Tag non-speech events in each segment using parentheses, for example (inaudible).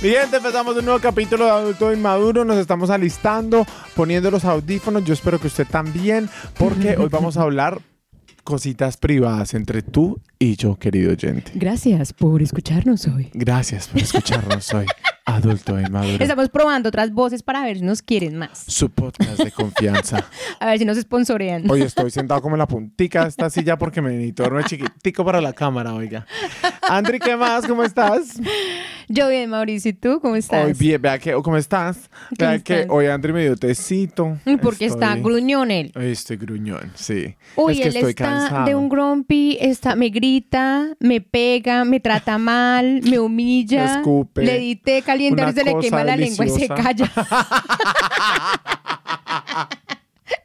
Mi gente, empezamos un nuevo capítulo de Adulto Inmaduro. Nos estamos alistando, poniendo los audífonos. Yo espero que usted también, porque hoy vamos a hablar cositas privadas entre tú y yo, querido oyente. Gracias por escucharnos hoy. Gracias por escucharnos hoy, Adulto Inmaduro. Estamos probando otras voces para ver si nos quieren más. Su podcast de confianza. (laughs) A ver si nos sponsorean. Hoy estoy sentado como en la puntica de esta (laughs) silla porque me necesito dormir chiquitico para la cámara, oiga. Andri, ¿qué más? ¿Cómo estás? Yo bien, Mauricio. ¿Y tú cómo estás? Hoy bien, vea que, ¿cómo estás? ¿Cómo Vea que hoy Andri me dio tecito. Porque está Estoy- gruñón él. Hoy estoy gruñón, sí. Uy, es que él estoy está cansado. de un grumpy, está, me grita, me pega, me trata mal, me humilla, Me escupe. le di té caliente, ahora se le quema la lengua y se calla. (laughs)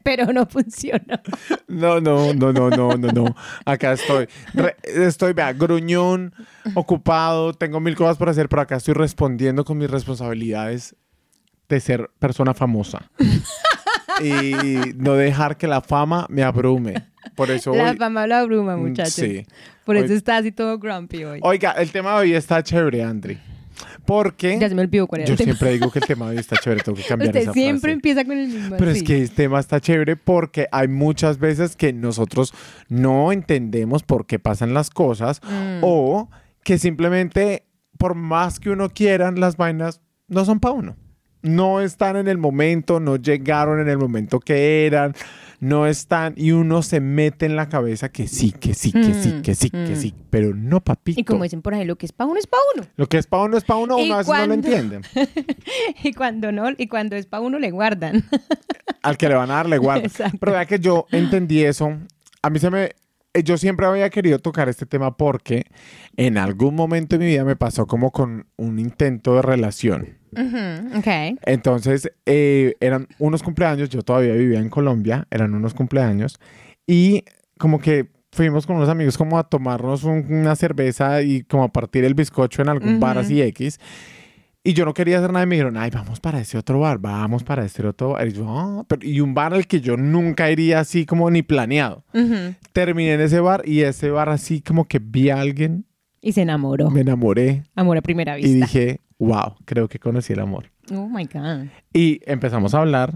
Pero no funciona. No, no, no, no, no, no, no. Acá estoy. Re- estoy, vea, gruñón, ocupado, tengo mil cosas por hacer, pero acá estoy respondiendo con mis responsabilidades de ser persona famosa. y no dejar que la fama me abrume. Por eso La hoy- fama lo abruma, Mm, muchachos. Sí. Por eso Hoy- está así todo grumpy hoy. Oiga, el tema de hoy está chévere, Andri. Porque Ya se me olvidó cuál era yo el tema. siempre digo que el tema de hoy está chévere, tengo que (laughs) cambiar Usted esa siempre frase. empieza con el mismo. Pero es que el tema está chévere porque hay muchas veces que nosotros no entendemos por qué pasan las cosas Mm. o que simplemente por más que uno quiera, las vainas no son para uno. No están en el momento, no llegaron en el momento que eran, no están y uno se mete en la cabeza que sí, que sí, que sí, Mm, que sí, que mm. sí, pero no papito. Y como dicen por ahí, lo que es para uno es para uno. Lo que es para uno es para uno, ¿Y uno a veces no lo entiende. (laughs) y cuando no, y cuando es para uno le guardan. (laughs) Al que le van a dar, le guarda. Exacto. Pero vea que yo entendí eso. A mí se me... eh, Yo siempre había querido tocar este tema porque en algún momento de mi vida me pasó como con un intento de relación. Ujú, ok. Entonces, eh, eran unos cumpleaños, yo todavía vivía en Colombia, eran unos cumpleaños, y como que fuimos con unos amigos como a tomarnos un- una cerveza y como a partir el bizcocho en algún bar Ujú. así X. Y yo no quería hacer nada y me dijeron, ay, vamos para ese otro bar, vamos para este otro bar. Y yo, "Ah", pero- y un bar al que yo nunca iría así como ni planeado. Ujú. Terminé en ese bar y ese bar así como que vi a alguien, Y se enamoró. me enamoré Amor a primera vista. y dije, wow, creo que conocí el amor. Oh my God. Y empezamos a hablar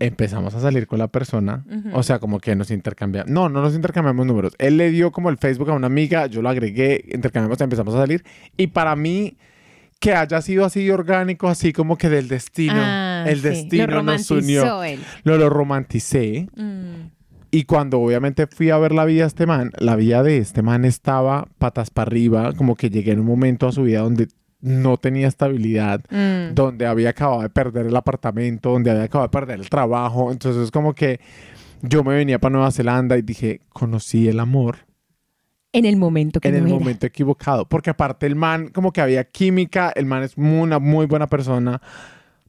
empezamos a salir con la persona, o sea, como que nos intercambiamos, no, no nos intercambiamos números, él le dio como el Facebook a una amiga, yo lo agregué, intercambiamos, empezamos a salir, y para mí, que haya sido así orgánico, así como que del destino, Ah, el sí. destino nos unió, él. lo, lo romanticé, Mm. y cuando obviamente fui a ver la vida de este man, la vida de este man estaba patas para arriba, como que llegué en un momento a su vida donde no tenía estabilidad, Mm. donde había acabado de perder el apartamento, donde había acabado de perder el trabajo. Entonces, como que yo me venía para Nueva Zelanda y dije, conocí el amor En el momento que en no el era. momento equivocado. Porque aparte el man, como que había química, el man es una muy buena persona,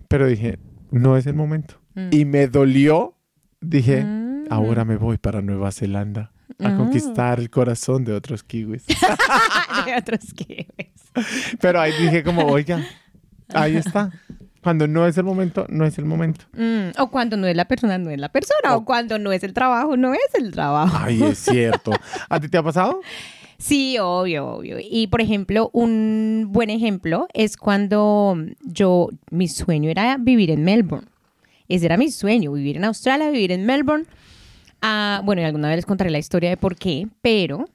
pero dije, no es el momento. Mm. Y me dolió, dije, Mm. ahora me voy para Nueva Zelanda a conquistar el corazón de otros kiwis. (laughs) de otros que pero ahí dije como, oiga, ahí está. Cuando no es el momento, no es el momento. Mm, O cuando no es la persona, no es la persona. O, O- cuando no es el trabajo, no es el trabajo. Ay, es cierto. ¿A ti te ha pasado? Sí, obvio, obvio. Y por ejemplo, un buen ejemplo es cuando yo, mi sueño era vivir en Melbourne. Ese era mi sueño, vivir en Australia, vivir en Melbourne. Ah, bueno, y alguna vez les contaré la historia de por qué, pero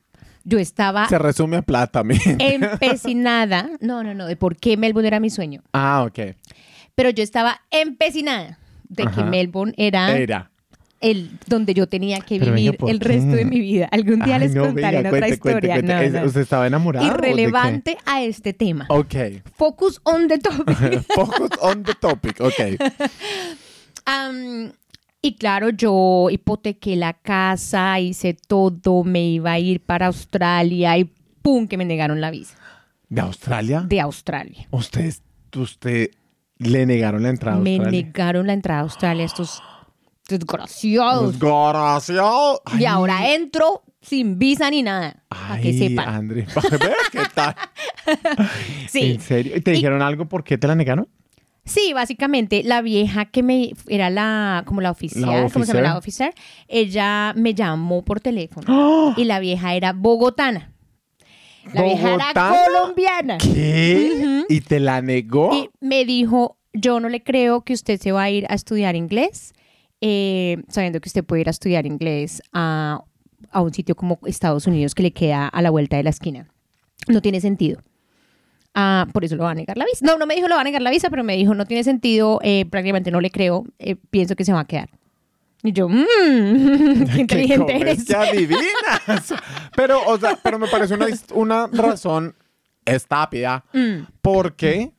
yo estaba Se resume a plata, mi. empecinada. No, no, no, de por qué Melbourne era mi sueño. Ah, ok. Pero yo estaba empecinada de que. Melbourne era Era. el donde yo tenía que Pero vivir ¿por el qué? resto de mi vida. Algún día Ay, les no, contaré venga, en otra cuente, cuente, historia. cuente. No, ¿Es- no. ¿Usted estaba enamorado? Irrelevante a este tema. Ok. Focus on the topic. (laughs) Focus on the topic. Ok. Am, (laughs) y claro, yo hipotequé la casa, hice todo, me iba a ir para Australia y ¡pum! que me negaron la visa ¿De Australia? de Australia. Usted, usted le negaron la entrada a Me Australia. negaron la entrada a Australia estos Desgraciados. Desgraciado. Y Ay, ahora entro sin visa ni nada. Para que ay, sepan. André, (laughs) ¿ves qué tal? (laughs) Sí. ¿En serio? ¿Y te Y- dijeron algo por qué te la negaron? Sí, básicamente la vieja que me era la como la oficial, ¿cómo se llama? La officer, ella me llamó por teléfono y la vieja era bogotana. La vieja era ¿Bogotana? colombiana ¿Qué? ¿Y te la negó? y me dijo, "Yo no le creo que usted se va a ir a estudiar inglés, eh, sabiendo que usted puede ir a estudiar inglés a, a un sitio como Estados Unidos que le queda a la vuelta de la esquina. No tiene sentido." Ah, por eso lo va a negar la visa. No, no me dijo lo va a negar la visa, pero me dijo no tiene sentido, eh, prácticamente no le creo, eh, pienso que se va a quedar. Y yo, (laughs) mmm, qué inteligente ¿Cómo eres. Es que adivinas. (laughs) pero, o sea, pero me parece una, una razón estúpida Mm. porque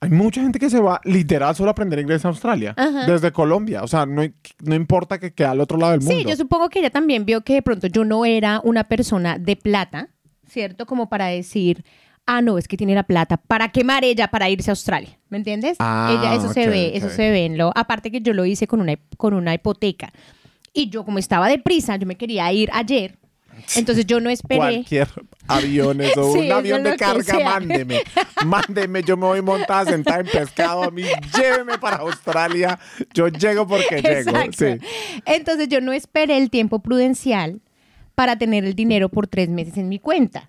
hay mucha gente que se va literal solo a aprender inglés en Australia, Ajá. desde Colombia. O sea, no, no importa que quede al otro lado del mundo. Sí, yo supongo que ella también vio que de pronto yo no era una persona de plata, ¿cierto? Como para decir, ah, no, es que tiene la plata. ¿Para quemar ella para irse a Australia? ¿Me entiendes? Ah, ella, eso se ve, eso se ve en lo. Aparte que yo lo hice con una, con una hipoteca. Y yo, como estaba deprisa, yo me quería ir ayer. Entonces yo no esperé. Cualquier aviones o (laughs) Sí, un eso avión de carga, mándeme. (laughs) Mándeme, yo me voy montada sentada en pescado a mí. Lléveme para Australia. Yo llego porque llego. Sí. Entonces yo no esperé el tiempo prudencial para tener el dinero por tres meses en mi cuenta.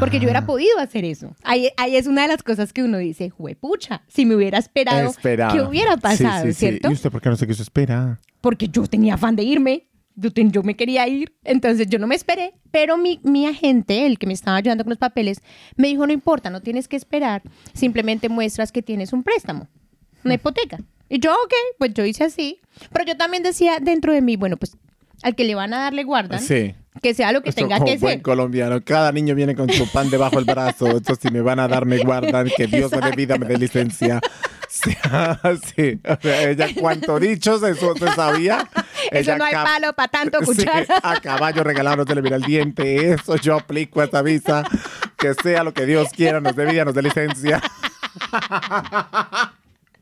Porque yo Ah. hubiera podido hacer eso. Ahí, ahí es una de las cosas que uno dice, juepucha, si me hubiera esperado, Esperaba. ¿qué hubiera pasado, Sí, sí, sí. cierto? ¿Y usted por qué no se quiso esperar? Porque yo tenía afán de irme, yo, ten- yo me quería ir, entonces yo no me esperé, pero mi, mi agente, el que me estaba ayudando con los papeles, me dijo, no importa, no tienes que esperar, simplemente muestras que tienes un préstamo, una hipoteca. Y yo, ok, pues yo hice así, pero yo también decía dentro de mí, bueno, pues al que le van a dar le guardan, Sí. Que sea lo que Esto tenga como que buen ser. colombiano. Cada niño viene con su pan debajo del brazo. Entonces, si me van a dar, me guardan. Que Dios me dé vida, me dé licencia. (laughs) Sí, sí. O sea, ella, cuanto dichos, eso se sabía. (laughs) Eso Ella no hay palo para tanto (laughs) Sí, cuchara. a caballo regalado se le mira el diente. Eso yo aplico esa visa. Que sea lo que Dios quiera, nos dé vida, nos dé licencia.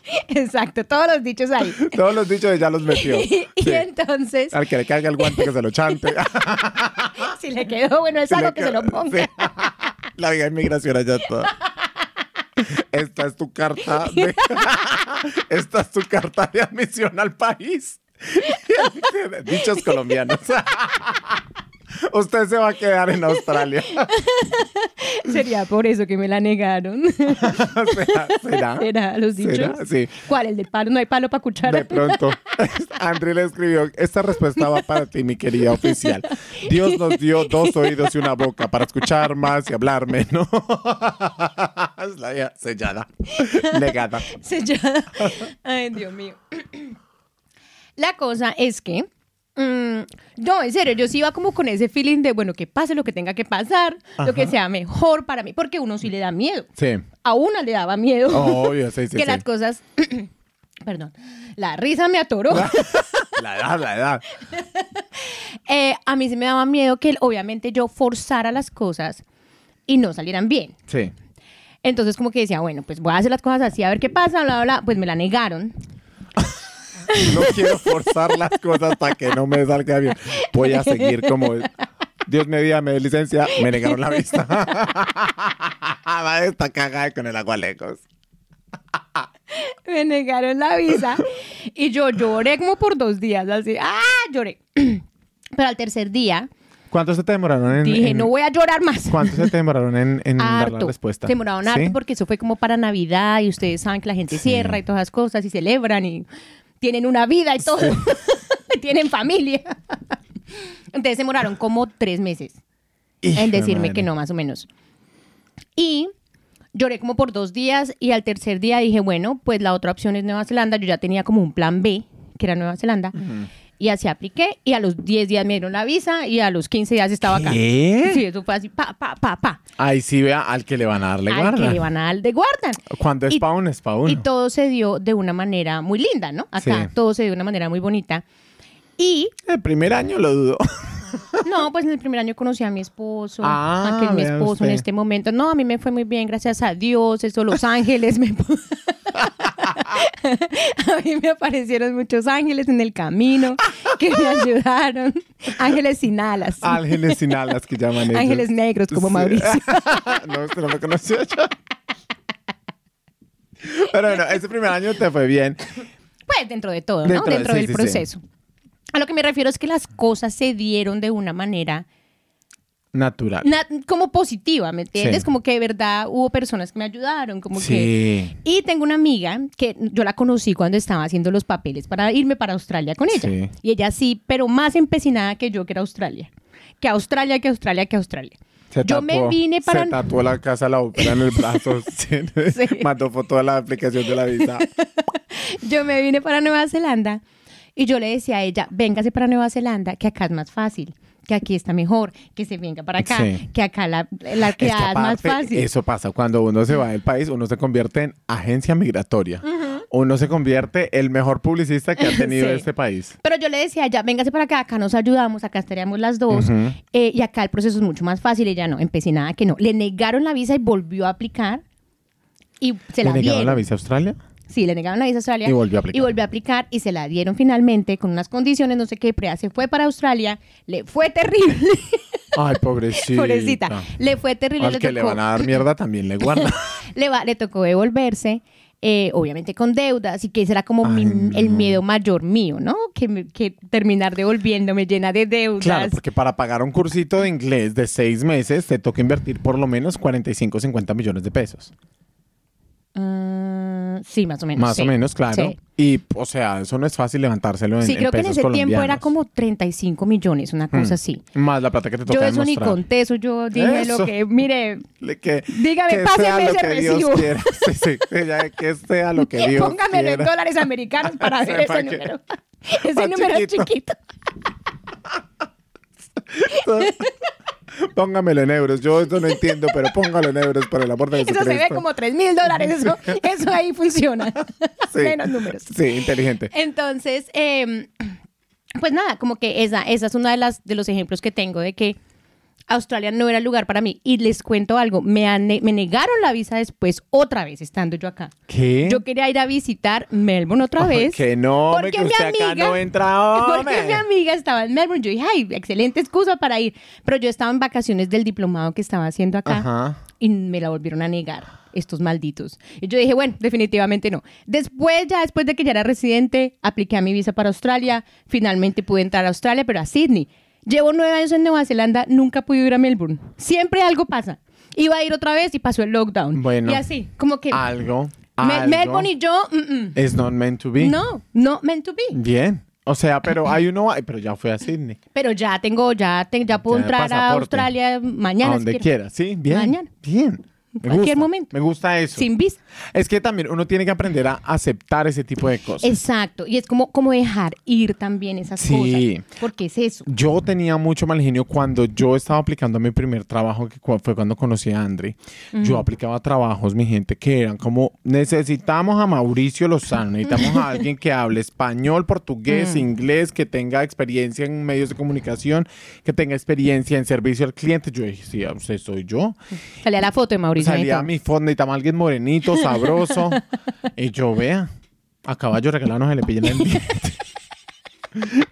(laughs) Exacto, todos los dichos ahí. (laughs) Todos los dichos ella los metió. (laughs) y entonces, Al que le caiga el guante, que se lo chante. si le quedó bueno es Si algo que se lo ponga. sí. La vida de inmigración allá toda. Esta es tu carta de... Esta es tu carta de admisión al país. Dichos colombianos. (laughs) Usted se va a quedar en Australia. (laughs) Sería por eso que me la negaron. (laughs) ¿Será? ¿Será? Era los dichos. ¿Será? Sí. ¿Cuál? ¿El del palo? ¿No hay palo para cuchara? De pronto, André le escribió, esta respuesta va para ti, mi querida oficial. Dios nos dio dos oídos y una boca para escuchar más y hablar menos. Sellada, negada. Sellada. Ay, Dios mío. (clears throat) La cosa es que. Mm, no, en serio, yo sí iba como con ese feeling de, bueno, que pase lo que tenga que pasar, lo que Ajá. sea mejor para mí, porque uno sí le da miedo. Sí, A una le daba miedo obvio, sí, sí, que sí. las cosas. (clears throat) Perdón. La risa me atoró. La edad, la edad. (laughs) Eh, a mí sí me daba miedo que obviamente yo forzara las cosas y no salieran bien. Sí. Entonces como que decía, bueno, pues voy a hacer las cosas así, a ver qué pasa, bla, bla, bla. Pues me la negaron. (laughs) No quiero forzar las cosas para que no me salga bien. Voy a seguir como... Dios me dio, me dé licencia, me negaron la vista. (laughs) Va esta cagada con el agua lejos. (laughs) Me negaron la visa y yo lloré como por dos días, así, ¡ah! Lloré. (clears throat) Pero al tercer día ¿Cuánto se te demoraron en...? dije, en- no voy a llorar más. ¿Cuánto se te demoraron en, en dar la respuesta? Demoraron harto ¿Sí? porque eso fue como para Navidad y ustedes saben que la gente Sí. cierra y todas las cosas y celebran y tienen una vida y todo. (laughs) tienen familia. (laughs) Entonces se demoraron como tres meses Hijo en de decirme que no, más o menos. Y lloré como por dos días y al tercer día dije, bueno, pues la otra opción es Nueva Zelanda. Yo ya tenía como un plan B, que era Nueva Zelanda. Y así apliqué y a los 10 días me dieron la visa y a los 15 días estaba acá. ¿Qué? Sí, eso fue así, pa, pa, pa, pa. Ahí sí vea al que le van a darle Al guarda. que le van a dar de guardan. Cuando es pa' uno, es pa' uno. Y todo se dio de una manera muy linda, ¿no? Acá Sí. todo se dio de una manera muy bonita. Y El primer año lo dudo. (laughs) no, pues en el primer año conocí a mi esposo, Ah, a que es mi esposo en usted. este momento. No, a mí me fue muy bien, gracias a Dios. Eso, Los Ángeles me. (laughs) (laughs) A mí me aparecieron muchos ángeles en el camino que me (laughs) ayudaron. Ángeles sin alas. Ángeles sin (laughs) alas que llaman ellos. Ángeles negros como Sí. Mauricio. no, usted no me conoció yo. Pero bueno, ese primer año te fue bien. Pues dentro de todo, ¿no? Dentro de- del sí, sí. proceso. A lo que me refiero es que las cosas se dieron de una manera Natural. na- como positiva, ¿me entiendes? Sí. Como que de verdad hubo personas que me ayudaron, como que... Sí. Y tengo una amiga que yo la conocí cuando estaba haciendo los papeles para irme para Australia con ella. Sí. Y ella sí, pero más empecinada que yo, que era Australia. Que Australia, que Australia, que Australia. Se yo me vine para... Se tatuó la casa la ópera en el brazo. (laughs) Mandó foto de la aplicación de la visa. (laughs) yo me vine para Nueva Zelanda y yo le decía a ella, véngase para Nueva Zelanda, que acá es más fácil, que aquí está mejor, que se venga para acá, Sí. que acá la, la Es que más fácil. Eso pasa cuando uno se va del país, uno se convierte en agencia migratoria. Uno se convierte el mejor publicista que ha (laughs) tenido Sí. este país. Pero yo le decía a ella, véngase para acá, acá nos ayudamos, acá estaríamos las dos. Eh, y acá el proceso es mucho más fácil. Ella no, empecinada que no. Le negaron la visa y volvió a aplicar. Y se ¿Le la negaron la visa a Australia? Sí, le negaron la visa a Australia. Y volvió a aplicar. Y volvió a aplicar y se la dieron finalmente con unas condiciones, no sé qué. Pero ella se fue para Australia, le fue terrible. (laughs) Ay, pobrecita. Pobrecita. Le fue terrible. Al le que le tocó- van a dar mierda también le guarda. (laughs) le, va- le tocó devolverse, eh, obviamente con deudas, y que ese era como mi- el miedo mayor mío, ¿no? Que, me- que terminar devolviéndome llena de deudas. Claro, porque para pagar un cursito de inglés de seis meses te toca invertir por lo menos 45 o 50 millones de pesos. Ah, sí, más o menos. Más sí. o menos, claro. Sí. Y, o sea, eso no es fácil levantárselo en, Sí, en creo que en ese tiempo era como 35 millones, una cosa Hmm. así. Más la plata que te toca Yo eso ni conté, eso yo dije Eso. lo que, mire, Le- Que, Dígame, que páseme sea lo ese que Dios recibo. (laughs) Sí, sí, que sea lo que (laughs) Dios póngamelo en dólares americanos para (laughs) ver ese que- número. Ese número es chiquito. (laughs) Póngamelo en euros. Yo esto no entiendo, pero póngalo en euros por el amor de Eso se Jesucristo. ve como 3 mil dólares. Eso, (laughs) eso ahí funciona. (laughs) Sí. Menos números. Sí, inteligente. Entonces, eh, pues nada, como que esa, esa es una de las de los ejemplos que tengo de que Australia no era el lugar para mí. Y les cuento algo, me, me negaron la visa después otra vez estando yo acá. ¿Qué? Yo quería ir a visitar Melbourne otra vez. que no, porque que mi usted acá amiga- no entra, (laughs) Porque mi amiga estaba en Melbourne. Yo dije, ay, excelente excusa para ir. Pero yo estaba en vacaciones del diplomado que estaba haciendo acá Ajá. y me la volvieron a negar, estos malditos. Y yo dije, bueno, definitivamente no. Después, ya después de que ya era residente, apliqué a mi visa para Australia. Finalmente pude entrar a Australia, pero a Sydney. Llevo nueve años en Nueva Zelanda, nunca pude ir a Melbourne. Siempre algo pasa. Iba a ir otra vez y pasó el lockdown. Bueno. Y así, como que Algo. Me- algo Melbourne y yo, mm, mm. Es not meant to be. no, no meant to be. Bien. O sea, pero hay uno, ay, pero ya fue a Sydney. Pero ya tengo, ya, te- ya puedo Ya, entrar a pasaporte. Australia mañana. a si donde quiero. quiera, sí, bien. Mañana. Bien. En Me cualquier gusta, momento. Me gusta eso. Sin visa. Es que también uno tiene que aprender a aceptar ese tipo de cosas. Exacto. Y es como, como dejar ir también esas Sí. cosas. Porque es eso. Yo tenía mucho mal genio cuando yo estaba aplicando a mi primer trabajo, que fue cuando conocí a Andre. Yo aplicaba trabajos, mi gente, que eran como, necesitamos a Mauricio Lozano, necesitamos a alguien que hable español, portugués, inglés, que tenga experiencia en medios de comunicación, que tenga experiencia en servicio al cliente. Yo dije, sí, usted soy yo. Salía la foto de Mauricio. Salía Neto. mi fondo, necesitamos a alguien morenito, (laughs) sabroso. y yo, vea, a caballo regalado se le pillen el diente. (laughs)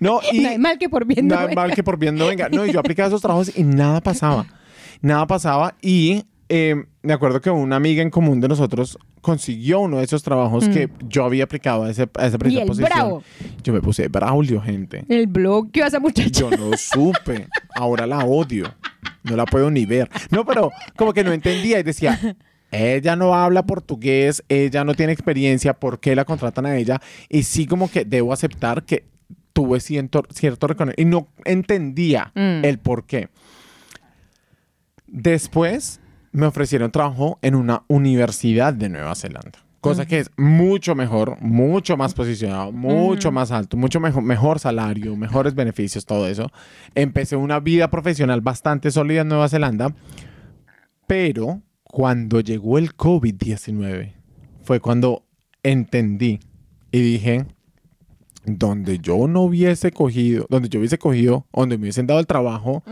No, y No hay mal que por no venga. mal que por bien no venga. No, y yo aplicaba esos trabajos y nada pasaba. Nada pasaba. Y eh, me acuerdo que una amiga en común de nosotros consiguió uno de esos trabajos que yo había aplicado a, ese, a esa Mm. Y el posición. bravo. Yo me puse Braulio, gente. El bloqueó a esa muchacha. Yo no supe. Ahora la odio. No la puedo ni ver. No, pero como que no entendía y decía, ella no habla portugués, ella no tiene experiencia, ¿por qué la contratan a ella? Y sí como que debo aceptar que tuve cierto, cierto reconocimiento y no entendía Mm. el por qué. Después me ofrecieron trabajo en una universidad de Nueva Zelanda. Cosa que es mucho mejor, mucho más posicionado, mucho más alto, mucho mejor, mejor salario, mejores beneficios, todo eso. Empecé una vida profesional bastante sólida en Nueva Zelanda, pero cuando llegó el COVID-19 fue cuando entendí y dije, donde yo no hubiese cogido, donde yo hubiese cogido, donde me hubiesen dado el trabajo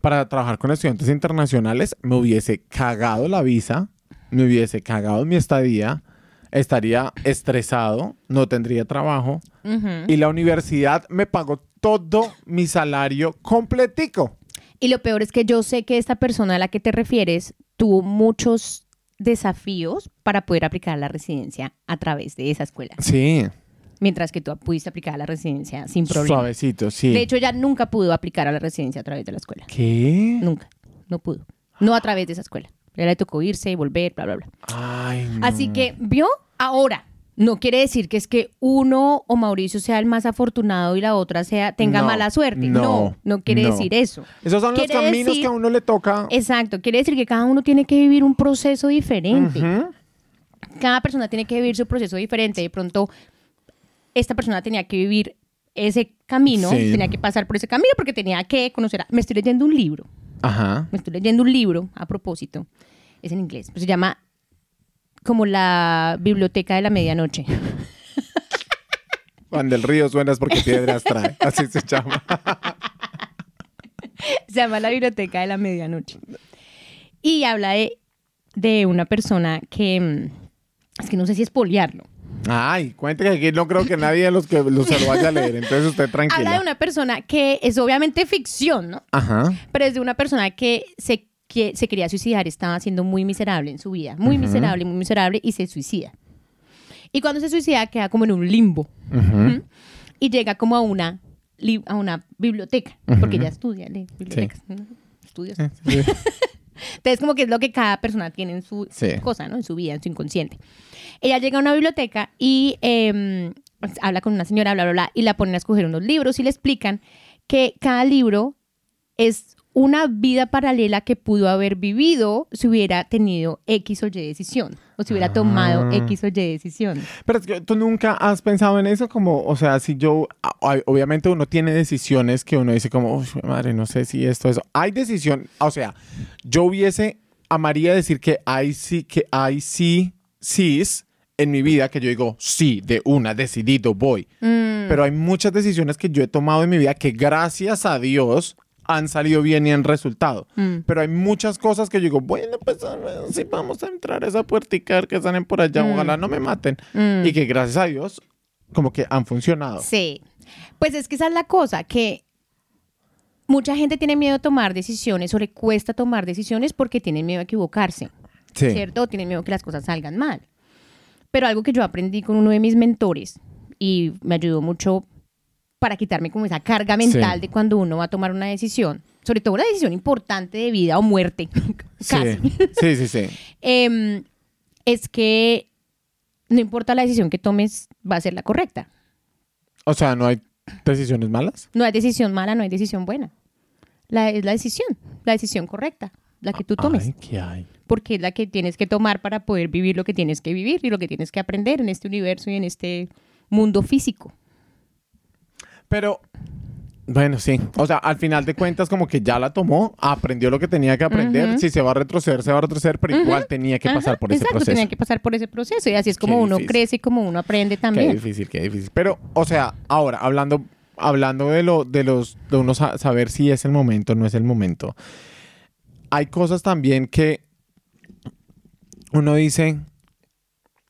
para trabajar con estudiantes internacionales, me hubiese cagado la visa, me hubiese cagado mi estadía, estaría estresado, no tendría trabajo y la universidad me pagó todo mi salario completico. Y lo peor es que yo sé que esta persona a la que te refieres tuvo muchos desafíos para poder aplicar a la residencia a través de esa escuela, Sí, mientras que tú pudiste aplicar a la residencia sin problema. suavecito, sí. De hecho, ella nunca pudo aplicar a la residencia a través de la escuela. ¿Qué? Nunca. No pudo. No a través de esa escuela. Le tocó irse y volver, bla, bla, bla. Ay, no. Así que, ¿vio? Ahora, no quiere decir que es que uno o Mauricio sea el más afortunado y la otra sea tenga No, mala suerte. no, No, no, quiere no. decir eso. Esos son los caminos decir- que a uno le toca. Exacto, quiere decir que cada uno tiene que vivir un proceso diferente. Cada persona tiene que vivir su proceso diferente. De pronto, esta persona tenía que vivir ese camino, Sí. tenía que pasar por ese camino porque tenía que conocer. a- Me estoy leyendo un libro. Ajá. Me estoy leyendo un libro a propósito. Es en inglés. pero se llama como la biblioteca de la medianoche. Cuando el río suena es porque piedras (laughs) trae. Así se llama. Se llama La Biblioteca de la Medianoche. Y habla de, de una persona que. mm, Es que no sé si es poliarlo. Ay, cuente que aquí no creo que nadie de los que lo- se lo vaya a leer. Entonces usted Habla de tranquila. una persona que es obviamente ficción, ¿no? Ajá. Pero es de una persona que se, que se quería suicidar, estaba siendo muy miserable en su vida. Muy Ujú. miserable, muy miserable, y se suicida. Y cuando se suicida, queda como en un limbo. Ujú. Y llega como a una, a una biblioteca, porque Ujú. ella estudia lee bibliotecas. ¿no? Estudios. Sí. (laughs) Entonces, como que es lo que cada persona tiene en su Sí. cosa, ¿no? En su vida, en su inconsciente. Ella llega a una biblioteca y eh, habla con una señora, bla, bla, bla, y la ponen a escoger unos libros y le explican que cada libro es una vida paralela que pudo haber vivido si hubiera tenido X o Y decisión, o si hubiera tomado Ah. X o Y decisión. Pero es que tú nunca has pensado en eso, como, o sea, si yo, obviamente uno tiene decisiones que uno dice como, madre, no sé si esto es. Hay decisión, o sea, yo hubiese, amaría decir que hay sí, que hay sí, sís en mi vida que yo digo, sí, de una, decidido, voy. Mm, Pero hay muchas decisiones que yo he tomado en mi vida que gracias a Dios han salido bien y han resultado. mm. Pero hay muchas cosas que yo digo, bueno, pues si vamos a entrar a esa puertica que salen por allá, Mm. ojalá no me maten. Mm. Y que gracias a Dios, como que han funcionado. Sí. Pues es que esa es la cosa, que mucha gente tiene miedo a tomar decisiones o le cuesta tomar decisiones porque tienen miedo a equivocarse, Sí. ¿cierto? O tienen miedo a que las cosas salgan mal. Pero algo que yo aprendí con uno de mis mentores y me ayudó mucho para quitarme como esa carga mental Sí. de cuando uno va a tomar una decisión, sobre todo una decisión importante de vida o muerte, (laughs) casi, Sí, sí, sí. sí. (laughs) em, es que no importa la decisión que tomes, va a ser la correcta. O sea, no hay decisiones malas. No hay decisión mala, no hay decisión buena. La, es la decisión, la decisión correcta, la que tú tomes, Ay, ¿qué hay? porque es la que tienes que tomar para poder vivir lo que tienes que vivir y lo que tienes que aprender en este universo y en este mundo físico. Pero, bueno, sí. O sea, al final de cuentas, como que ya la tomó, aprendió lo que tenía que aprender. Si se va a retroceder, se va a retroceder, pero igual tenía que pasar por ese exacto, proceso. tenía que pasar por ese proceso y así es como Qué uno difícil. crece y como uno aprende Qué también. difícil, qué difícil. Pero, o sea, ahora, hablando, hablando de lo, de los, de uno sa- saber si es el momento o no es el momento. Hay cosas también que uno dice.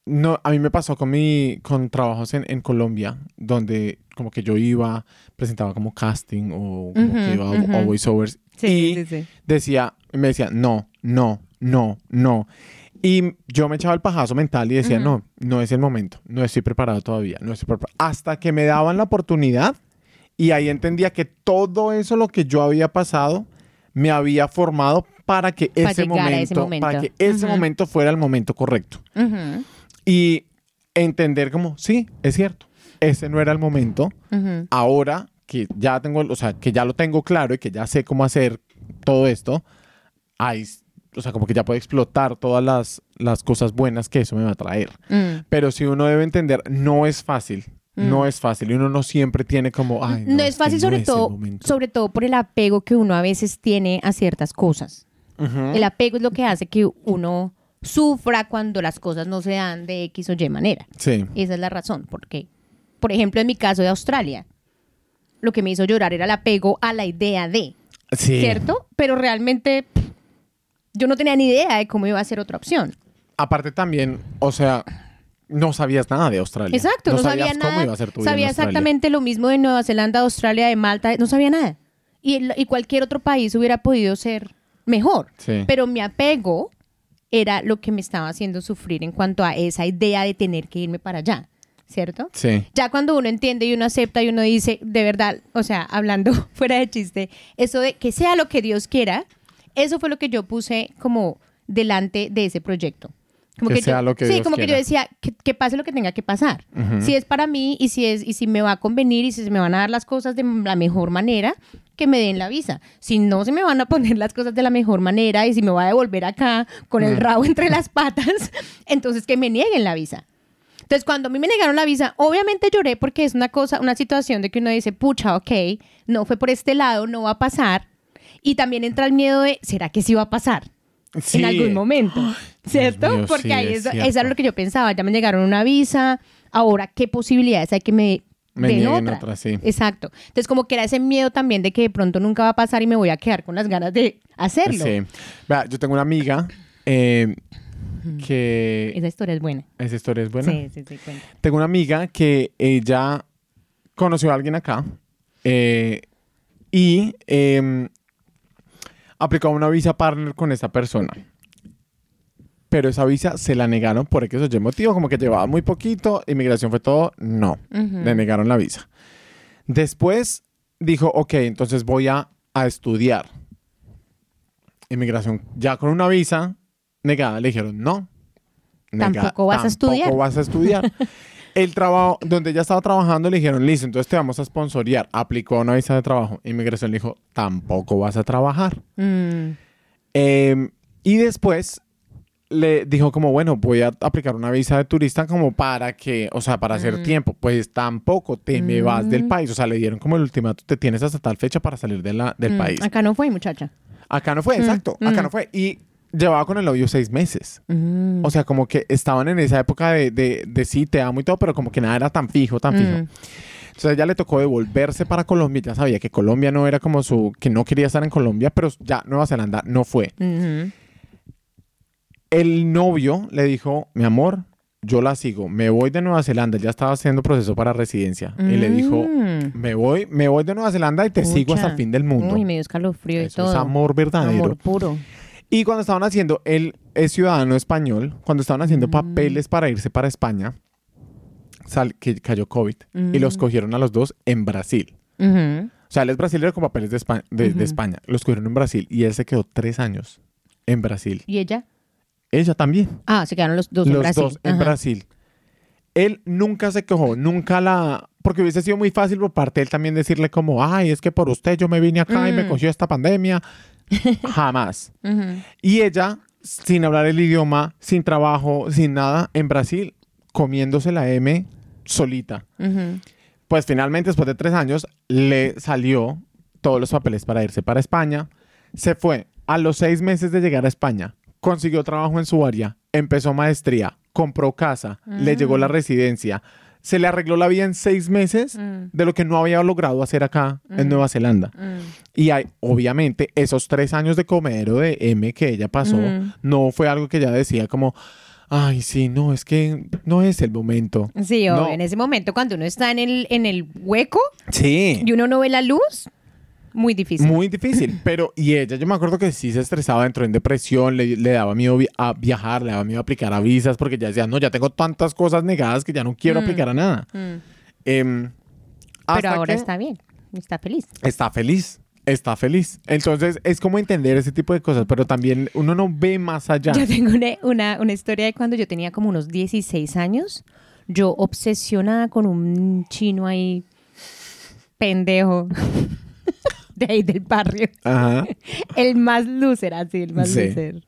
No, a mí me pasó con mi, con trabajos en, en Colombia, donde como que yo iba, presentaba como casting o como que iba a voiceovers. y sí. decía, me decía, no, no, no, no. Y yo me echaba el pajazo mental y decía, no, no es el momento, no estoy preparado todavía, no estoy preparado. Hasta que me daban la oportunidad y ahí entendía que todo eso lo que yo había pasado me había formado para que Para ese momento, ese momento. para que ese momento fuera el momento correcto. Y entender como, sí, es cierto, ese no era el momento, ujú. ahora que ya tengo, o sea, que ya lo tengo claro y que ya sé cómo hacer todo esto, hay, o sea, como que ya puedo explotar todas las, las cosas buenas que eso me va a traer. Mm. Pero si uno debe entender, no es fácil. Mm. No es fácil y uno no siempre tiene como, ay, no, no, es fácil no sobre el todo, momento". sobre todo por el apego que uno a veces tiene a ciertas cosas. Ujú. El apego es lo que hace que uno sufra cuando las cosas no se dan de X o Y manera. Sí, Esa es la razón, porque, por ejemplo, en mi caso de Australia, lo que me hizo llorar era el apego a la idea de, sí. ¿cierto? Pero realmente yo no tenía ni idea de cómo iba a ser otra opción. Aparte también, o sea, no sabías nada de Australia. Exacto, no, sabía sabías nada. cómo iba a ser tu vida sabía exactamente lo mismo de Nueva Zelanda, Australia, de Malta, no sabía nada. Y, y cualquier otro país hubiera podido ser mejor. Sí. Pero mi apego era lo que me estaba haciendo sufrir en cuanto a esa idea de tener que irme para allá, ¿cierto? Sí. Ya cuando uno entiende y uno acepta y uno dice, de verdad, o sea, hablando (laughs) fuera de chiste, eso de que sea lo que Dios quiera, eso fue lo que yo puse como delante de ese proyecto. Como Que yo- sea lo que sí, Dios como que yo decía, que, que pase lo que tenga que pasar. Si es para mí y si es y si me va a convenir y si se me van a dar las cosas de la mejor manera, que me den la visa. Si no se me van a poner las cosas de la mejor manera y si me va a devolver acá con el rabo entre las patas, (laughs) entonces que me nieguen la visa. Entonces, cuando a mí me negaron la visa, obviamente lloré porque es una cosa, una situación de que uno dice, pucha, ok, no fue por este lado, no va a pasar. Y también entra el miedo de, ¿será que sí va a pasar? Sí. En algún momento, ¿cierto? mío, porque sí, ahí es es, cierto. eso era lo que yo pensaba, ya me llegaron una visa, ahora, ¿qué posibilidades hay que me, Me den otra? otra, sí. Exacto. Entonces, como que era ese miedo también de que de pronto nunca va a pasar y me voy a quedar con las ganas de hacerlo. Sí. Vea, yo tengo una amiga eh, que... Esa historia es buena. Esa historia es buena. Sí, sí, sí, cuenta. Tengo una amiga que ella conoció a alguien acá eh, y eh, aplicó una visa partner con esa persona. Pero esa visa se la negaron por X o Y motivo, como que llevaba muy poquito, inmigración fue todo, no, le negaron la visa. Después dijo, ok, entonces voy a, a estudiar. Inmigración, ya con una visa negada, le dijeron, no. Tampoco vas a estudiar. Tampoco vas a estudiar. (laughs) El trabajo, donde ella estaba trabajando, le dijeron, listo, entonces te vamos a sponsorear. Aplicó una visa de trabajo. Inmigración le dijo, tampoco vas a trabajar. Mm. Eh, y después le dijo como, bueno, voy a aplicar una visa de turista como para que, o sea, para hacer tiempo. Pues tampoco te me vas del país. O sea, le dieron como el ultimato, te tienes hasta tal fecha para salir de la, del Mm. país. Acá no fue, muchacha. Acá no fue, exacto. Acá no fue. Y llevaba con el novio seis meses. Mm. O sea, como que estaban en esa época de, de, de sí, te amo y todo, pero como que nada era tan fijo, tan fijo. Mm. Entonces a ella le tocó devolverse para Colombia. Ya sabía que Colombia no era como su... que no quería estar en Colombia, pero ya Nueva Zelanda no fue. Ujú. El novio le dijo, mi amor, yo la sigo. Me voy de Nueva Zelanda. Ya estaba haciendo proceso para residencia. Y le dijo, Mm. me voy, me voy de Nueva Zelanda y te sigo hasta el fin del mundo. Uy, escalofrío y todo. es amor verdadero. Amor puro. Y cuando estaban haciendo, él es ciudadano español, cuando estaban haciendo Mm. papeles para irse para España, sal- que cayó COVID y los Mm. cogieron a los dos en Brasil. O sea, él es brasileño con papeles de. España. Los cogieron en Brasil y él se quedó tres años en Brasil. ¿Y ella? Ella también. Ah, se quedaron los dos en los Brasil. dos en Ajá. Brasil. Él nunca se quejó, nunca la... Porque hubiese sido muy fácil por parte de él también decirle como, ay, es que por usted yo me vine acá y me Mm. cogió esta pandemia. (laughs) Jamás. Y ella, sin hablar el idioma, sin trabajo, sin nada, en Brasil, comiéndose la M solita. Pues finalmente, después de tres años, le salió todos los papeles para irse para España. Se fue a los seis meses de llegar a España. Consiguió trabajo en su área, empezó maestría, compró casa, le llegó la residencia. Se le arregló la vida en seis meses Mm. de lo que no había logrado hacer acá en Nueva Zelanda. Mm. Y hay, obviamente, esos tres años de comedero de M que ella pasó, Mm. no fue algo que ella decía como, ay, sí, no, es que no es el momento. Sí, No. obvio. En ese momento, cuando uno está en el, en el hueco Sí. y uno no ve la luz, muy difícil. Muy difícil, (laughs) pero y ella, yo me acuerdo que sí se estresaba, entró en depresión, le, le daba miedo vi- a viajar, le daba miedo a aplicar a visas, porque ya decía, no, ya tengo tantas cosas negadas que ya no quiero Mm. aplicar a nada. Mm. Em, Pero ahora que está bien, está feliz. está feliz, está feliz. Entonces es como entender ese tipo de cosas, pero también uno no ve más allá. Yo tengo una, una, una historia de cuando yo tenía como unos 16 años. Yo obsesionada con un chino ahí pendejo de ahí del barrio. Ajá, (laughs) El más loser, así, el más Sí. loser.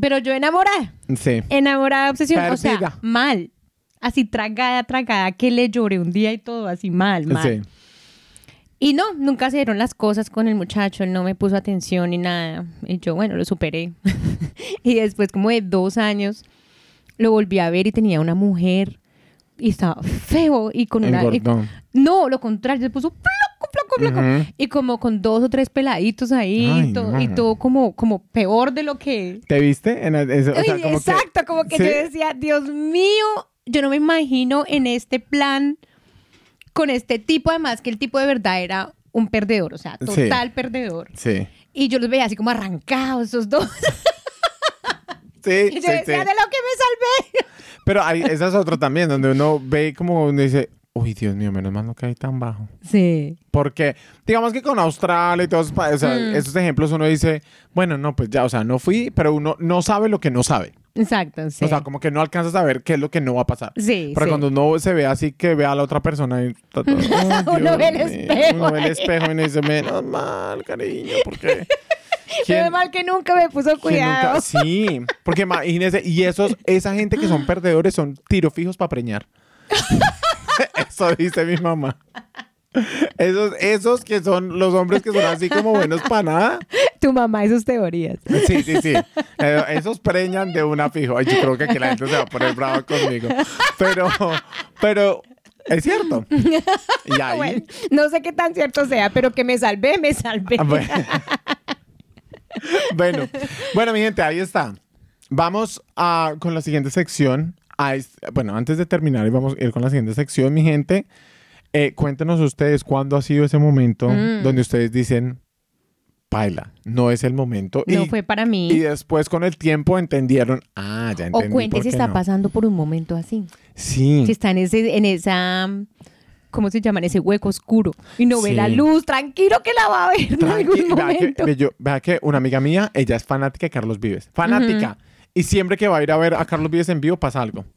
Pero yo enamorada, sí. enamorada, obsesión, o sea, mal. Así tragada, tragada, que le lloré un día y todo así mal, mal. Sí. Y no, nunca se dieron las cosas con el muchacho, él no me puso atención ni nada. Y yo, bueno, lo superé. (laughs) y después, como de dos años, lo volví a ver y tenía una mujer y estaba feo y con una... y- no, lo contrario, se puso Y como con dos o tres peladitos ahí, Ay, y todo, no. y todo como, como peor de lo que... ¿Te viste? En el- eso, o sea, Uy, como que- exacto, como que ¿Sí? yo decía, Dios mío, yo no me imagino en este plan con este tipo, además que el tipo de verdad era un perdedor, o sea, Sí. total perdedor. Sí. Y yo los veía así como arrancados esos dos. (laughs) Sí, Y sí, yo decía, sí. de lo que me salvé. Pero hay, esa es otra también, donde uno ve como uno dice, uy, Dios mío, menos mal no caí tan bajo. Sí. Porque, digamos que con Australia y todos, o sea, Mm. esos ejemplos uno dice, bueno, no, pues ya, o sea, no fui, pero uno no sabe lo que no sabe. Exacto, sí. O sea, como que no alcanza a saber qué es lo que no va a pasar. sí, Pero sí. cuando uno se ve así que ve a la otra persona y (laughs) "Ay, Uno ve el mío", espejo Uno ve el espejo y uno dice, menos mal, cariño, porque... (laughs) Menos mal que nunca me puso cuidado. nunca- sí, porque imagínese, y esos, esa gente que son (laughs) perdedores son tiro fijos para preñar. (laughs) Eso dice mi mamá. Esos, esos que son los hombres que son así como buenos para nada. Tu mamá y sus teorías. Sí, sí, sí. Eh, esos preñan de una fijo. Ay, yo creo que aquí la gente se va a poner brava conmigo. Pero, pero es cierto. (laughs) Y ahí. Bueno, no sé qué tan cierto sea, pero que me salvé, me salvé. Ah, Bueno. bueno, bueno, mi gente, ahí está. Vamos a, con la siguiente sección. Bueno, antes de terminar, y vamos a ir con la siguiente sección, mi gente. Eh, cuéntenos ustedes cuándo ha sido ese momento Mm. donde ustedes dicen, paila, no es el momento. No y, fue para mí. y después con el tiempo entendieron, ah, ya entendí o cuente si está no". pasando por un momento así. Sí. Si está en ese, en esa, ¿cómo se llama? En ese hueco oscuro. Y no ve Sí. la luz, tranquilo que la va a ver en Tranqui- algún vea, que, momento. ve yo- vea que una amiga mía, ella es fanática de Carlos Vives. Fanática. Y siempre que va a ir a ver a Carlos Vives en vivo pasa algo. (laughs)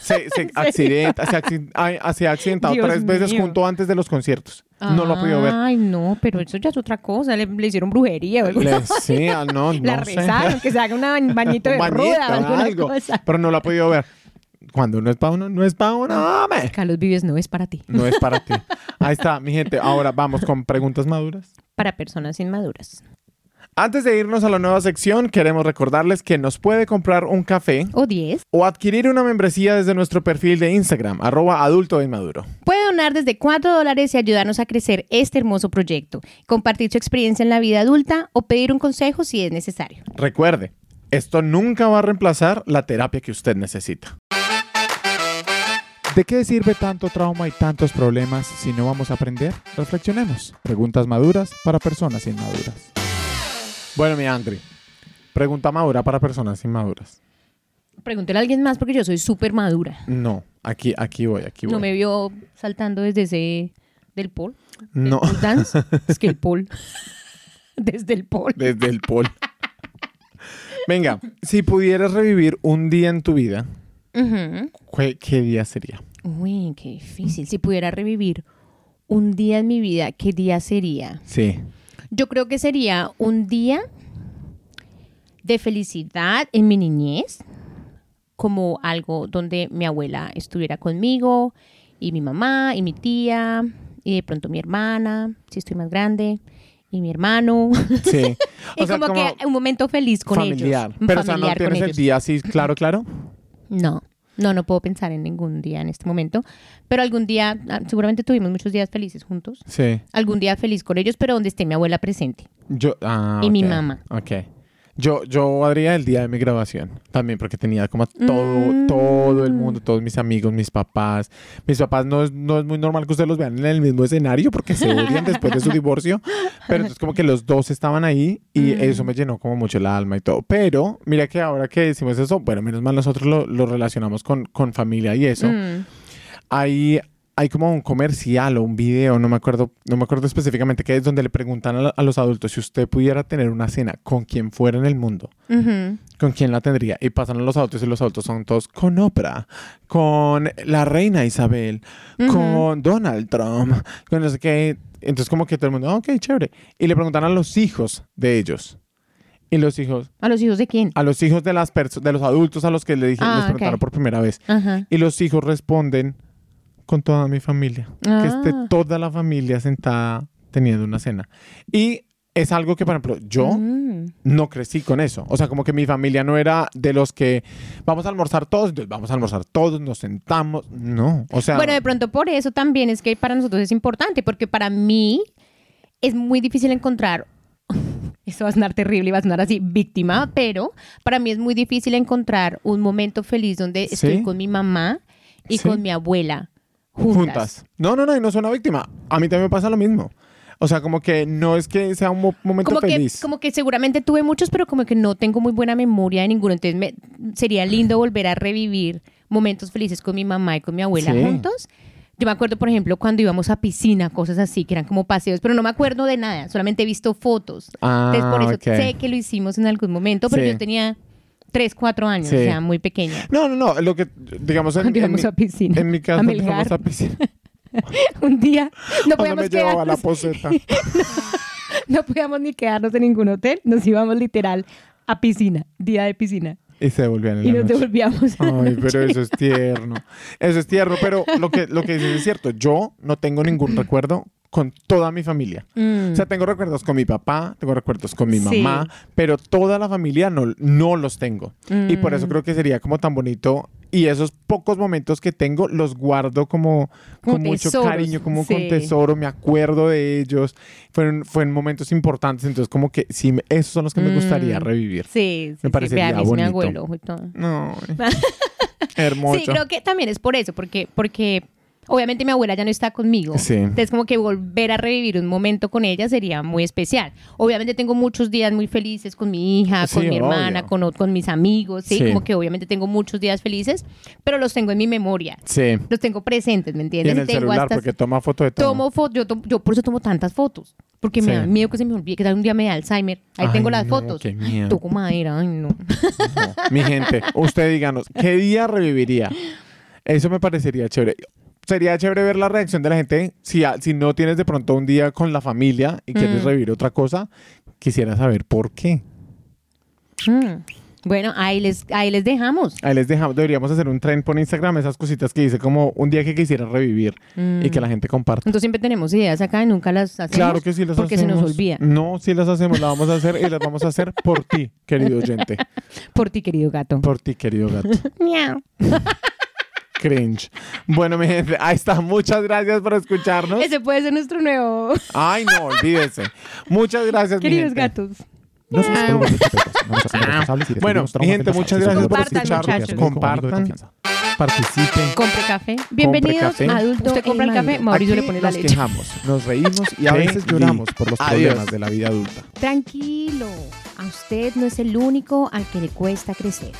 Se, se accidenta, se, ay, se ha accidentado Dios tres veces junto antes de los conciertos. No lo ha podido ver. Ay, no, pero eso ya es otra cosa. Le, le hicieron brujería o algo. Sí, ah, no, (laughs) no la sé. rezaron, que se haga una (laughs) bañito de Un bañito, ruda algo. cosa. Pero no lo ha podido ver. Cuando no es para uno, no es para uno, hombre. Carlos Vives no es para ti. No es para ti. Ahí está, mi gente. Ahora vamos con preguntas maduras. Para personas inmaduras. Antes de irnos a la nueva sección, queremos recordarles que nos puede comprar un café O 10. o adquirir una membresía desde nuestro perfil de Instagram, arroba adulto inmaduro. Puede donar desde 4 dólares y ayudarnos a crecer este hermoso proyecto, compartir su experiencia en la vida adulta o pedir un consejo si es necesario. Recuerde, esto nunca va a reemplazar la terapia que usted necesita. ¿De qué sirve tanto trauma y tantos problemas si no vamos a aprender? Reflexionemos. Preguntas maduras para personas inmaduras. Bueno, mi Andri, pregunta madura para personas inmaduras. Pregúntele a alguien más porque yo soy súper madura. No, aquí, aquí voy, aquí voy. No me vio saltando desde ese... del del No. pole dance. (laughs) es que el pole. desde el pole. Desde el pol. (laughs) Venga, si pudieras revivir un día en tu vida, Ujú. ¿qué, qué día sería? Uy, qué difícil. Si pudiera revivir un día en mi vida, ¿qué día sería? Sí. Yo creo que sería un día de felicidad en mi niñez, como algo donde mi abuela estuviera conmigo y mi mamá y mi tía y de pronto mi hermana, si estoy más grande, y mi hermano. Sí. (laughs) y como, que un momento feliz con familiar. ellos. Pero o sea, no familiar tienes el ellos. día así, claro, claro. No, no, no puedo pensar en ningún día en este momento, pero algún día, ah, seguramente tuvimos muchos días felices juntos, Sí. algún día feliz con ellos, pero donde esté mi abuela presente. Yo, ah, Y mi mamá. Ok. Yo, yo haría el día de mi graduación también, porque tenía como todo, Mm. todo el mundo, todos mis amigos, mis papás. Mis papás no es, no es muy normal que ustedes los vean en el mismo escenario porque se odian después de su divorcio. Pero entonces como que los dos estaban ahí y Mm. eso me llenó como mucho el alma y todo. Pero mira que ahora que decimos eso, bueno, menos mal nosotros lo, lo relacionamos con, con familia y eso. Mm. hay, hay como un comercial o un video, no me acuerdo, no me acuerdo específicamente qué es, donde le preguntan a, a los adultos si usted pudiera tener una cena con quien fuera en el mundo. ¿con quién la tendría? Y pasan a los adultos y los adultos son todos con Oprah, con la reina Isabel, con Donald Trump, con no sé qué. Entonces como que todo el mundo, "Ah, ok, chévere. Y le preguntan a los hijos de ellos. Y los hijos, ¿A los hijos de quién? a los hijos de las de los adultos a los que le dije, Ah, les ok. preguntaron por primera vez. Y los hijos responden con toda mi familia. Que esté Ah. toda la familia sentada teniendo una cena. Y es algo que, por ejemplo, yo Mm. no crecí con eso. O sea, como que mi familia no era de los que vamos a almorzar todos, vamos a almorzar todos, nos sentamos. No, o sea, Bueno, de pronto por eso también es que para nosotros es importante, porque para mí es muy difícil encontrar, (laughs) esto va a sonar terrible y va a sonar así, víctima, pero para mí es muy difícil encontrar un momento feliz donde estoy Sí. con mi mamá y Sí. con mi abuela juntas. juntas. No, no, no, y no soy una víctima. A mí también me pasa lo mismo. O sea, como que no es que sea un mo- momento Como que, feliz. como que seguramente tuve muchos, pero como que no tengo muy buena memoria de ninguno. Entonces me, sería lindo volver a revivir momentos felices con mi mamá y con mi abuela Sí. juntos. Yo me acuerdo, por ejemplo, cuando íbamos a piscina, cosas así, que eran como paseos, pero no me acuerdo de nada, solamente he visto fotos. Ah, Entonces por eso ok. sé que lo hicimos en algún momento, pero Sí. yo tenía 3, 4 años, Sí. o sea, muy pequeña. No, no, no. Lo que, digamos, en, mi, a piscina. en mi casa, íbamos a piscina. (laughs) Un día no podíamos me la poseta. (laughs) no podíamos ni quedarnos en ningún hotel, nos íbamos literal a piscina, día de piscina, Y se devolvían en y la nos noche. devolvíamos. Ay, noche. pero eso es tierno. Eso es tierno, pero lo que, lo que dices es cierto. Yo no tengo ningún recuerdo con toda mi familia. Mm. O sea, tengo recuerdos con mi papá, tengo recuerdos con mi Sí. mamá, pero toda la familia no, no los tengo. Y por eso Mm. creo que sería como tan bonito. Y esos pocos momentos que tengo los guardo como Como con mucho tesoros, cariño, como con sí. tesoro, me acuerdo de ellos. Fueron, fueron momentos importantes, entonces como que sí, esos son los que me gustaría Mm. revivir. Sí, sí, Me sí, vea, mí es mi abuelo. No, (laughs) hermoso. Sí, creo que también es por eso, porque, porque obviamente mi abuela ya no está conmigo. Sí. Entonces, como que volver a revivir un momento con ella sería muy especial. Obviamente tengo muchos días muy felices con mi hija, con Sí, mi hermana, con, mis amigos, ¿sí? Sí. Como que obviamente tengo muchos días felices, pero los tengo en mi memoria. Sí. Los tengo presentes, ¿me Y entiendes? en el tengo celular, hasta- porque toma foto de todo. Tomo fotos, yo, tomo- yo por eso tomo tantas fotos, porque me da miedo que se me olvide, que tal un día me da Alzheimer. Ahí Ay, tengo las no, fotos. qué miedo. Toco madera, ay no. No. Mi gente, usted díganos, ¿qué día reviviría? Eso me parecería chévere. Sería chévere ver la reacción de la gente. Si, si no tienes de pronto un día con la familia y quieres Mm. revivir otra cosa, quisiera saber por qué. Mm. Bueno, ahí les, ahí les dejamos. Ahí les dejamos, deberíamos hacer un tren por Instagram, esas cositas que dice como un día que quisiera revivir y que la gente comparta. Entonces siempre tenemos ideas acá y nunca las hacemos. Claro que sí las Porque hacemos. se nos olvida. No, sí las hacemos, las vamos a hacer y las vamos a hacer por ti, querido oyente. (laughs) Por ti, querido gato. Por ti, querido gato. (laughs) Miau. (laughs) Cringe. Bueno, mi gente, ahí está. Muchas gracias por escucharnos. Ese puede ser nuestro nuevo. Ay, no, olvídese. Muchas gracias, mi Queridos gente. gatos. No somos Ah. nos responsables y Bueno, mi gente, muchas gracias por escucharnos. Compartan, confianza. participen. Compre café. Bienvenidos a Adulto Usted compra el café. Mauricio Aquí le pone la nos leche. quejamos, nos reímos y a veces lloramos por los Adiós. problemas de la vida adulta. Tranquilo. A usted no es el único al que le cuesta crecer.